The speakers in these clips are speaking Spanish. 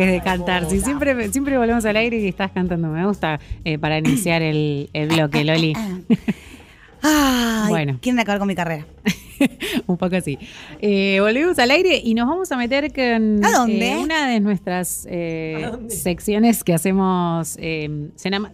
dejes de cantar. Si siempre, siempre volvemos al aire y estás cantando. Me gusta eh, para iniciar el, el bloque, Loli. Ay, Bueno. quieren acabar con mi carrera. Un poco así. Eh, volvemos al aire y nos vamos a meter con ¿A dónde? eh, una de nuestras eh, secciones que hacemos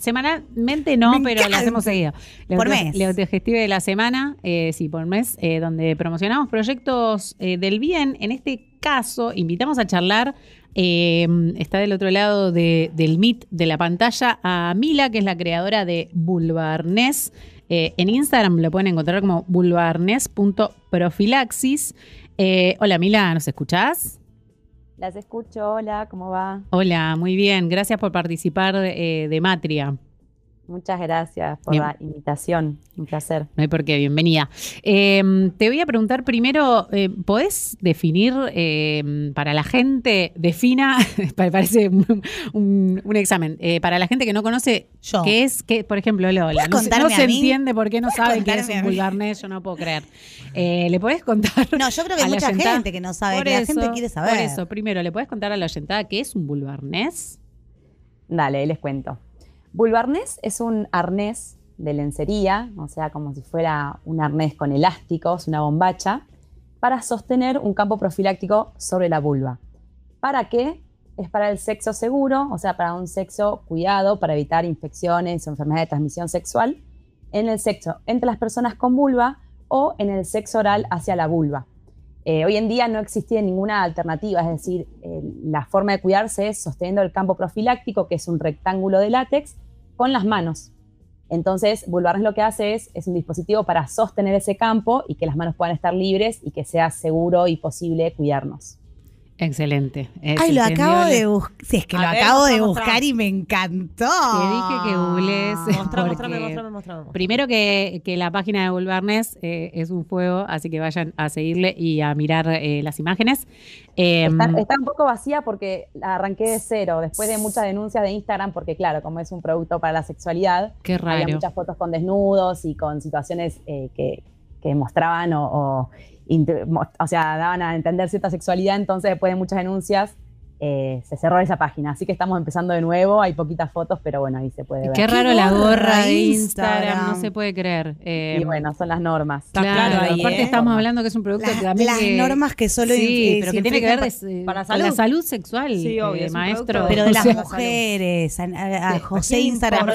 semanalmente, no, pero la hacemos seguido. La Por mes. La autogestive de la semana, sí, por mes, donde promocionamos proyectos del bien. En este caso, invitamos a charlar. Eh, está del otro lado de- del Meet de la pantalla a Mila, que es la creadora de Bulbarnés. Eh, en Instagram lo pueden encontrar como bulbarnes.profilaxis. Eh, hola Mila, ¿nos escuchás? Las escucho, hola, ¿cómo va? Hola, muy bien. Gracias por participar eh, de Matria. Muchas gracias por Bien. la invitación, un placer. No hay por qué, bienvenida. Eh, te voy a preguntar primero, eh, ¿podés definir eh, para la gente, defina, pa- parece un, un- un examen, eh, para la gente que no conoce Yo. qué es, que, por ejemplo, Lola, ¿Puedes no, se- no entiende por qué no ¿Puedes sabe qué es un vulgarnés, yo no puedo creer. Eh, ¿Le podés contar? No, yo creo que hay la mucha oyentada? gente que no sabe, Por que la eso, gente quiere saber. Por eso, primero, ¿le podés contar a la oyentada qué es un vulgarnés? Dale, les cuento. Bulbarnés es un arnés de lencería, o sea, como si fuera un arnés con elásticos, una bombacha, para sostener un campo profiláctico sobre la vulva. ¿Para qué? Es para el sexo seguro, o sea, para un sexo cuidado, para evitar infecciones o enfermedades de transmisión sexual en el sexo entre las personas con vulva o en el sexo oral hacia la vulva. Eh, hoy en día no existe ninguna alternativa, es decir, eh, la forma de cuidarse es sosteniendo el campo profiláctico, que es un rectángulo de látex, con las manos. Entonces, Bulbarnes lo que hace es, es un dispositivo para sostener ese campo y que las manos puedan estar libres y que sea seguro y posible cuidarnos. Excelente. Eh, Ay, lo acabo de buscar. Si es que A lo ver, acabo de buscar y me encantó. Te dije que googlees. Mostrame, porque- mostrame, mostrame, mostrame. Primero que, que la página de Bulbarnes eh, es un fuego, así que vayan a seguirle y a mirar eh, las imágenes. Eh, Está, está un poco vacía porque la arranqué de cero, después de muchas denuncias de Instagram, porque claro, como es un producto para la sexualidad, qué había muchas fotos con desnudos y con situaciones eh, que, que mostraban o, o, sea, daban a entender cierta sexualidad, entonces después de muchas denuncias eh, se cerró esa página, así que estamos empezando de nuevo, hay poquitas fotos, pero bueno, ahí se puede ver. Qué raro la gorra de Instagram. Instagram, no se puede creer. Eh, y bueno, son las normas. Está claro ahí, aparte ¿eh? estamos hablando que es un producto Las, que también las que- normas que solo sí, pero que tiene que ver de- para con la salud. sexual, Sí, obvio, eh, maestro. Pero de las mujeres, a, a- a José ¿a quién Instagram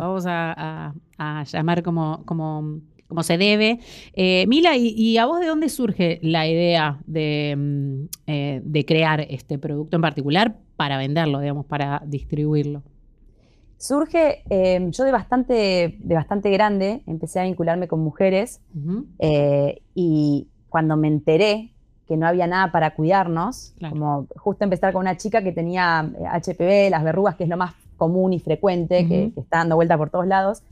Vamos a, a- a llamar como, como, como se debe. Eh, Mila, ¿y, y a vos de dónde surge la idea de, mm, eh, de crear este producto en particular para venderlo, digamos, para distribuirlo? Surge, eh, yo de bastante, de bastante grande, empecé a vincularme con mujeres. Eh, y cuando me enteré que no había nada para cuidarnos, Claro. como justo empezar con una chica que tenía HPV, las verrugas, que es lo más común y frecuente, que está dando vuelta por todos lados,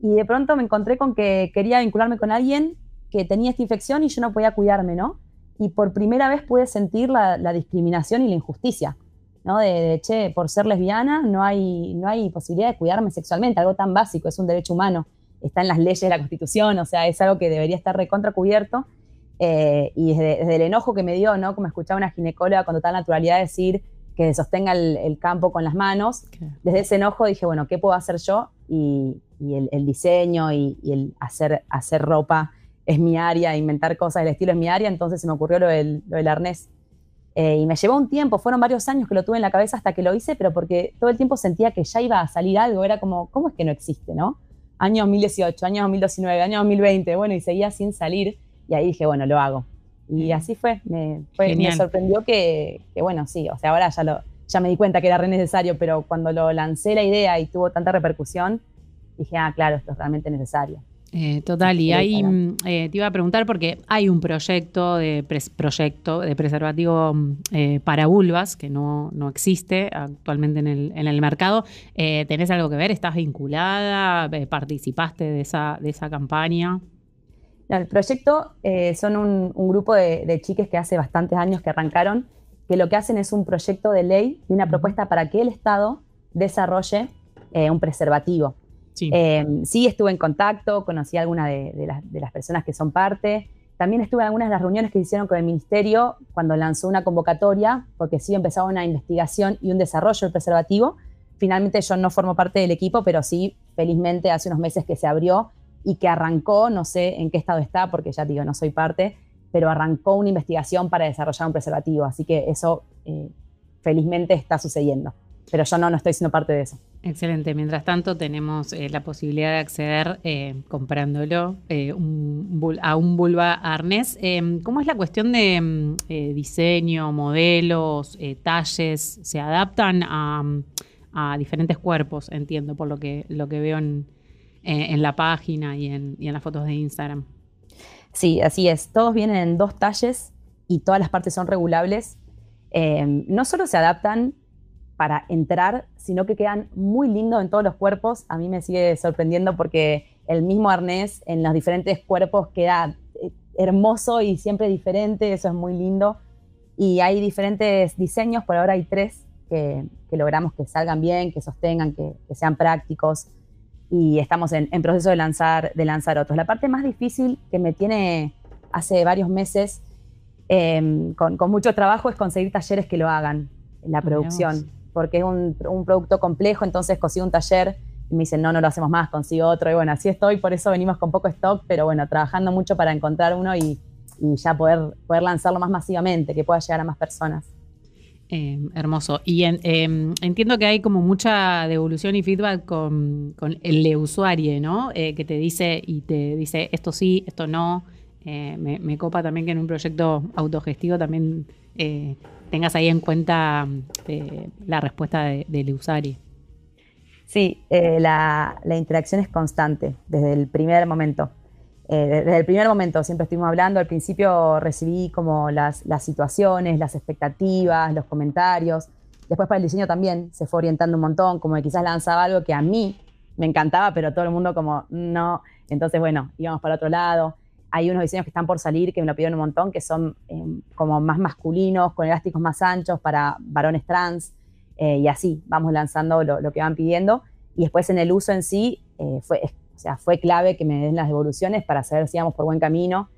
y de pronto me encontré con que quería vincularme con alguien que tenía esta infección y yo no podía cuidarme, ¿no? Y por primera vez pude sentir la, la discriminación y la injusticia, ¿no? De, de, che, por ser lesbiana no hay, no hay posibilidad de cuidarme sexualmente, algo tan básico, es un derecho humano está en las leyes de la Constitución, o sea, es algo que debería estar recontra cubierto. Eh, y desde, desde el enojo que me dio, ¿no? Como escuchaba una ginecóloga con total naturalidad decir que sostenga el, el campo con las manos, desde ese enojo dije, bueno, ¿qué puedo hacer yo? Y, y el, el diseño y, y el hacer, hacer ropa es mi área, inventar cosas del estilo es mi área, entonces se me ocurrió lo del, lo del arnés. Eh, y me llevó un tiempo, fueron varios años que lo tuve en la cabeza hasta que lo hice, pero porque todo el tiempo sentía que ya iba a salir algo, era como, ¿cómo es que no existe, no? Año 2018, año 2019, año 2020, bueno, y seguía sin salir, y ahí dije, bueno, lo hago. Y así fue, me, fue- me sorprendió que, que, bueno, sí, o sea, ahora ya, lo, ya me di cuenta que era re necesario, pero cuando lo lancé la idea y tuvo tanta repercusión, dije, ah, claro, esto es realmente necesario. Eh, total, y ahí eh, te iba a preguntar porque hay un proyecto de proyecto de preservativo eh, para vulvas que no, no existe actualmente en el, en el mercado. ¿Tenés algo que ver? ¿Estás vinculada? ¿Participaste de esa, de esa campaña? No, el proyecto son un, un grupo de, de chiques que hace bastantes años que arrancaron, que lo que hacen es un proyecto de ley y una propuesta para que el Estado desarrolle un preservativo. Sí. Eh, sí, estuve en contacto, conocí a algunas de, de las, de las personas que son parte también estuve en algunas de las reuniones que hicieron con el ministerio cuando lanzó una convocatoria, porque sí empezaba una investigación y un desarrollo del preservativo. Finalmente yo no formo parte del equipo, pero sí, felizmente, hace unos meses que se abrió y que arrancó, no sé en qué estado está, porque ya digo, no soy parte, pero arrancó una investigación para desarrollar un preservativo. Así que eso eh, felizmente está sucediendo. Pero yo no, no estoy siendo parte de eso. Excelente. Mientras tanto, tenemos eh, la posibilidad de acceder eh, comprándolo eh, un a un vulva arnés. Eh, ¿Cómo es la cuestión de mm, eh, diseño, modelos, talles? ¿Se adaptan a, diferentes cuerpos? Entiendo por lo que, lo que veo en, la página y en, las fotos de Instagram. Sí, así es. Todos vienen en dos talles y todas las partes son regulables. Eh, no solo se adaptan para entrar, sino que quedan muy lindos en todos los cuerpos. A mí me sigue sorprendiendo porque el mismo arnés en los diferentes cuerpos queda eh, hermoso y siempre diferente. Eso es muy lindo. Y hay diferentes diseños, por ahora hay tres que, que logramos que salgan bien, que sostengan, que, que sean prácticos y estamos en, en proceso de lanzar, de lanzar otros. La parte más difícil que me tiene hace varios meses eh, con, con mucho trabajo es conseguir talleres que lo hagan en la producción. Porque es un, producto complejo, entonces consigo un taller y me dicen, no, no lo hacemos más, consigo otro, y bueno, así estoy, por eso venimos con poco stock, pero bueno, trabajando mucho para encontrar uno y, ya poder, poder lanzarlo más masivamente, que pueda llegar a más personas. Eh, hermoso. Y eh, entiendo que hay como mucha devolución y feedback con, con el usuario, ¿no? Eh, que te dice y te dice esto sí, esto no. Eh, me, copa también que en un proyecto autogestivo también eh, tengas ahí en cuenta eh, la respuesta de- del usuario. Sí, la, interacción es constante desde el primer momento. Desde el primer momento siempre estuvimos hablando, al principio recibí como las, las situaciones, las expectativas, los comentarios. Después para el diseño también se fue orientando un montón, como que quizás lanzaba algo que a mí me encantaba, pero todo el mundo como no. Entonces, bueno, íbamos para otro lado. Hay unos diseños que están por salir que me lo pidieron un montón, que son eh, como más masculinos, con elásticos más anchos para varones trans. Eh, y así vamos lanzando lo, lo que van pidiendo. Y después en el uso en sí, eh, fue, o sea, fue clave que me den las devoluciones para saber si íbamos por buen camino.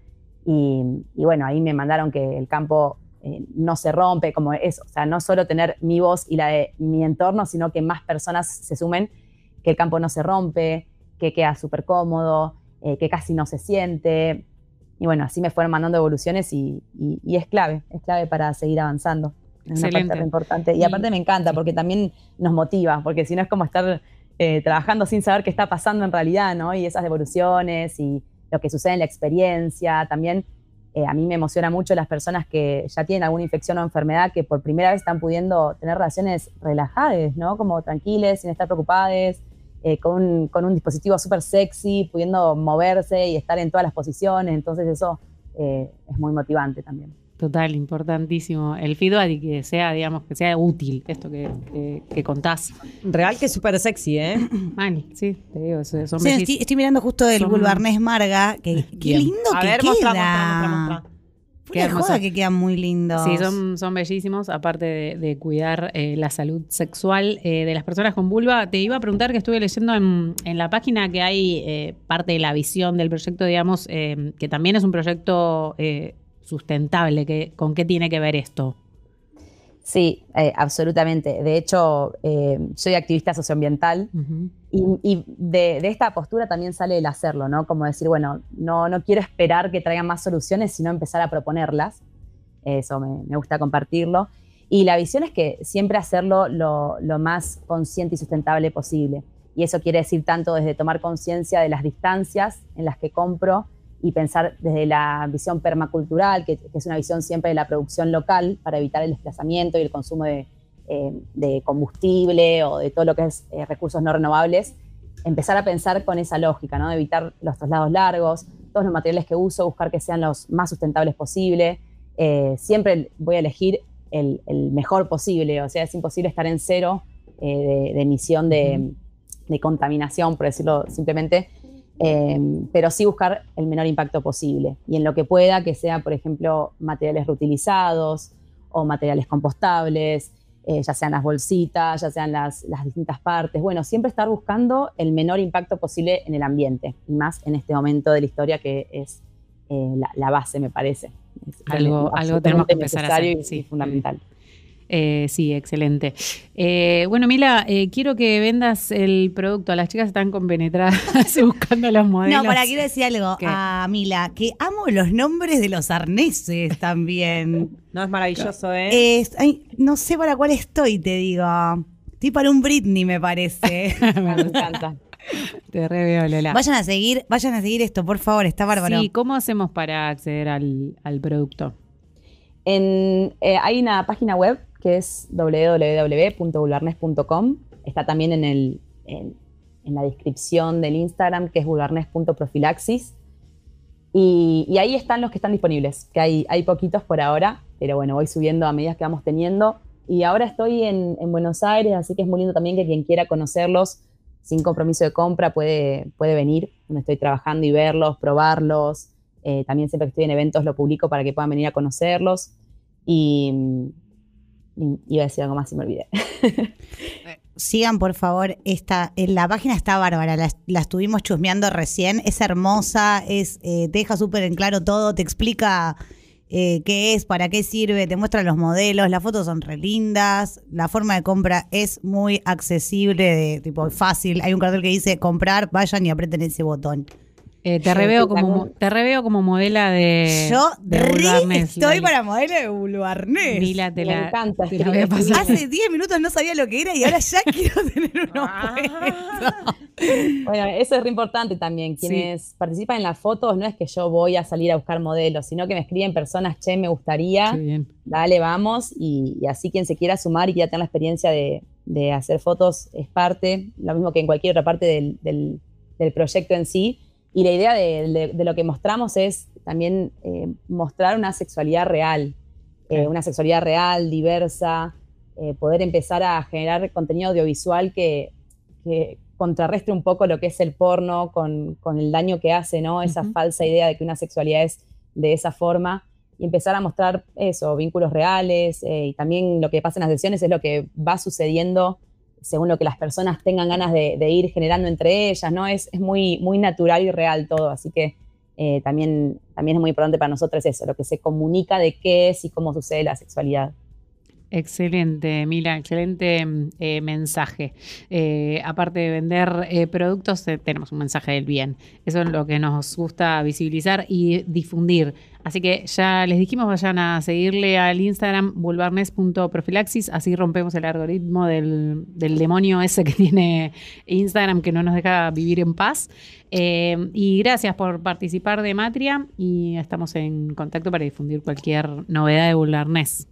Y, y bueno, ahí me mandaron que el campo eh, no se rompe, como eso. O sea, no solo tener mi voz y la de mi entorno, sino que más personas se sumen, que el campo no se rompe, que queda súper cómodo, eh, que casi no se siente. Y bueno, así me fueron mandando evoluciones y, y- y es clave, es clave para seguir avanzando. Es una parte importante. Y, Y- aparte me encanta porque también nos motiva, porque si no es como estar eh, trabajando sin saber qué está pasando en realidad, ¿no? Y esas devoluciones y lo que sucede en la experiencia. También eh, a mí me emociona mucho las personas que ya tienen alguna infección o enfermedad que por primera vez están pudiendo tener relaciones relajadas, ¿no? Como tranquiles, sin estar preocupadas, eh, con, un, con un dispositivo súper sexy, pudiendo moverse y estar en todas las posiciones. Entonces eso eh, es muy motivante también. Total, importantísimo. El feedback y que sea, digamos, que sea útil esto que, que- que contás. Real que es súper sexy, ¿eh? Mal, sí, te digo, son Sí, estoy, estoy mirando justo el Son- Bulbarnés Marga. Que, qué lindo A que ver, queda. mostra, mostra, mostra, mostra. Fuera Qué joda que quedan muy lindos. Sí, son, son bellísimos, aparte de, de cuidar eh, la salud sexual eh, de las personas con vulva. Te iba a preguntar que estuve leyendo en, en la página que hay eh, parte de la visión del proyecto, digamos, que también es un proyecto sustentable. Que, ¿Con qué tiene que ver esto? Sí, eh, absolutamente. De hecho, eh, soy activista socioambiental Ujú. y, y de, de esta postura también sale el hacerlo, ¿no? Como decir, bueno, no, no quiero esperar que traigan más soluciones, sino empezar a proponerlas. Eso me, me gusta compartirlo. Y la visión es que siempre hacerlo lo, lo más consciente y sustentable posible. Y eso quiere decir tanto desde tomar conciencia de las distancias en las que compro y pensar desde la visión permacultural, que, que es una visión siempre de la producción local para evitar el desplazamiento y el consumo de, eh, de combustible o de todo lo que es eh, recursos no renovables, empezar a pensar con esa lógica, ¿no? de evitar los traslados largos, todos los materiales que uso, buscar que sean los más sustentables posible. Eh, siempre voy a elegir el, el mejor posible, o sea, es imposible estar en cero eh, de, de emisión de, de contaminación, por decirlo simplemente, eh, pero sí buscar el menor impacto posible. Y en lo que pueda, que sea, por ejemplo, materiales reutilizados o materiales compostables, eh, ya sean las bolsitas, ya sean las, las distintas partes. Bueno, siempre estar buscando el menor impacto posible en el ambiente, y más en este momento de la historia que es eh, la, la base, me parece. Es Algo- algo tenemos que empezar a hacer, y- sí. y fundamental. Eh, sí, excelente. Eh, bueno, Mila, eh, quiero que vendas el producto. Las chicas están compenetradas buscando los modelos. No, para quiero decir algo ¿Qué? a Mila, que amo los nombres de los arneses también. No, es maravilloso, ¿eh? Es- ay, no sé para cuál estoy, te digo. Estoy para un Britney, me parece. Me encanta. Te re veo, Lola. vayan a seguir, vayan a seguir esto, por favor, está bárbaro. Sí, ¿cómo hacemos para acceder al, al producto? En, eh, hay una página web que es www.vulgarnes.com. Está también en, el, en, la descripción del Instagram, que es vulgarnes.profilaxis. Y, ahí están los que están disponibles, que hay, hay poquitos por ahora, pero bueno, voy subiendo a medida que vamos teniendo. Y ahora estoy en, en Buenos Aires, así que es muy lindo también que quien quiera conocerlos sin compromiso de compra puede, puede venir, donde estoy trabajando y verlos, probarlos. Eh, también siempre que estoy en eventos lo publico para que puedan venir a conocerlos. Y iba a decir algo más y me olvidé. Sigan, por favor, esta, en la página está bárbara, la, estuvimos chusmeando recién, es hermosa, es, eh, te deja súper en claro todo, te explica eh, qué es, para qué sirve, te muestra los modelos, las fotos son re lindas, la forma de compra es muy accesible, de, tipo fácil, hay un cartel que dice comprar, vayan y aprieten ese botón. Eh, te, reveo como, te reveo como modela de. Yo de re Vulgarnés, estoy para modelo de Bulbarnés. Mila, te Me la, encanta te la voy a escribir. pasar. Hace 10 minutos no sabía lo que era y ahora ya quiero tener uno Ah. Bueno, eso es re importante también. Quienes participan en las fotos no es que yo voy a salir a buscar modelos, sino que me escriben personas, che, me gustaría, bien. dale, vamos. Y, y así quien se quiera sumar y quiera tener la experiencia de, de hacer fotos es parte, lo mismo que en cualquier otra parte del, del- del proyecto en sí. Y la idea de, de- de lo que mostramos es también eh, mostrar una sexualidad real, eh, una sexualidad real, diversa, eh, poder empezar a generar contenido audiovisual que, que contrarrestre un poco lo que es el porno con, con el daño que hace, ¿no? Esa Ujú. falsa idea de que una sexualidad es de esa forma y empezar a mostrar eso, vínculos reales eh, y también lo que pasa en las sesiones es lo que va sucediendo según lo que las personas tengan ganas de, ir generando entre ellas, ¿no? Es, es muy, muy natural y real todo, así que eh, también, también es muy importante para nosotros eso, lo que se comunica de qué es y cómo sucede la sexualidad. Excelente, Mila, excelente mm, eh, mensaje. Eh, aparte de vender eh, productos, tenemos un mensaje del bien. Eso es lo que nos gusta visibilizar y difundir. Así que ya les dijimos, vayan a seguirle al Instagram vulvarnes.profilaxis, así rompemos el algoritmo del, del demonio ese que tiene Instagram que no nos deja vivir en paz. Eh, y gracias por participar de Matria y estamos en contacto para difundir cualquier novedad de Vulvarnes.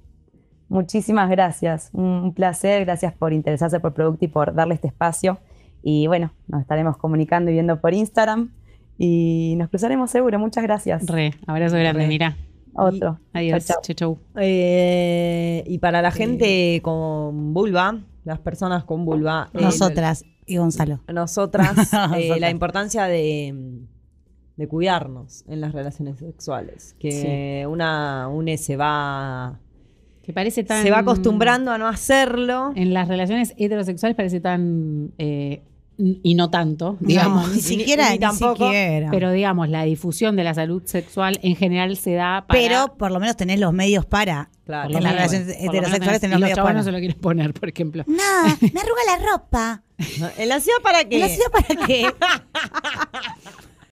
Muchísimas gracias, un, placer, gracias por interesarse por el producto y por darle este espacio. Y bueno, nos estaremos comunicando y viendo por Instagram y nos cruzaremos seguro. Muchas gracias. Re, abrazo grande, Re. mira. Otro. Adiós. Chau, Chau, chau. Eh, y para la gente con vulva, las personas con vulva. eh, Nosotras y Gonzalo. nosotras, eh, Nosotras. la importancia de, de cuidarnos en las relaciones sexuales. Que una une se va, Que parece tan. se va acostumbrando a no hacerlo. En las relaciones heterosexuales parece tan. eh, y no tanto, digamos. No, ni Ni- siquiera, ni ni, tampoco, siquiera. Pero digamos, la difusión de la salud sexual en general se da para. Pero por lo menos tenés los medios para. Claro. en las relaciones heterosexuales tenés- tenés y los los medios para. no se lo quieren poner, por ejemplo. No, me arruga la ropa. ¿En la ciudad para qué? ¿En la ciudad para qué?